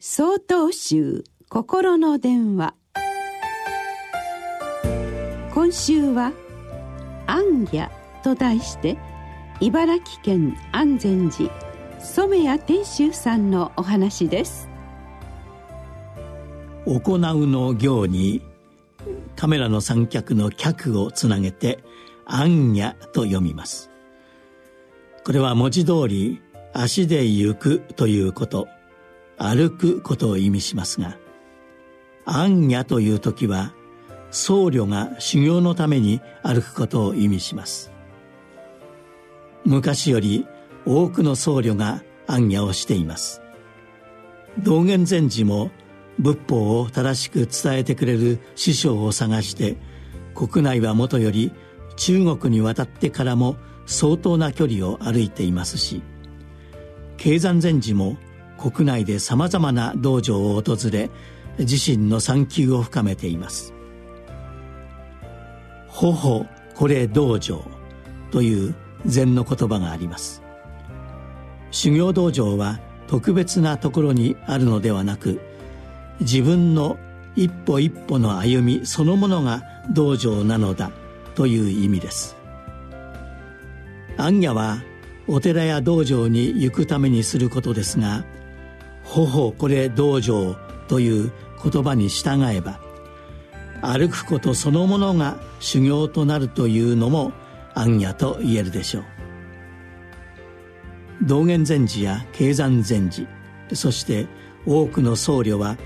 総統集心の電話。今週は「安家」と題して茨城県安全寺染谷天秀さんのお話です。行うの行にカメラの三脚の脚をつなげて「安家」と読みます。これは文字通り足で行くということ。歩くことを意味しますが暗夜という時は僧侶が修行のために歩くことを意味します。昔より多くの僧侶が暗夜をしています。道元禅師も仏法を正しく伝えてくれる師匠を探して国内はもとより中国に渡ってからも相当な距離を歩いていますし経山禅師も国内でさまざまな道場を訪れ自身の参求を深めています「ほほこれ道場」という禅の言葉があります。修行道場は特別なところにあるのではなく自分の一歩一歩の歩みそのものが道場なのだという意味です。暗夜はお寺や道場に行くためにすることですがほほこれ道場という言葉に従えば歩くことそのものが修行となるというのも暗夜と言えるでしょう。道元禅師や経山禅師そして多くの僧侶は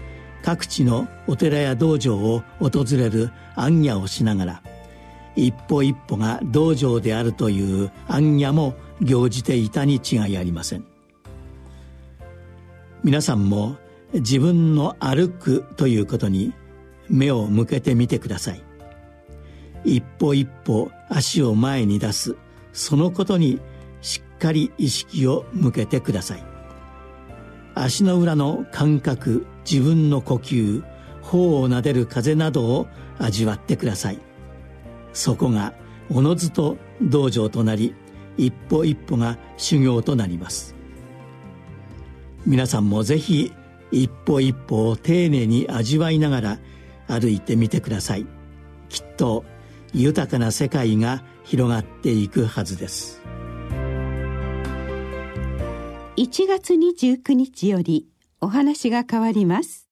各地のお寺や道場を訪れる暗夜をしながら一歩一歩が道場であるという暗夜も行じていたに違いありません。皆さんも自分の歩くということに目を向けてみてください。一歩一歩足を前に出すそのことにしっかり意識を向けてください。足の裏の感覚自分の呼吸頬をなでる風などを味わってください。そこがおのずと道場となり一歩一歩が修行となります。皆さんもぜひ一歩一歩を丁寧に味わいながら歩いてみてください。きっと豊かな世界が広がっていくはずです。1月29日よりお話が変わります。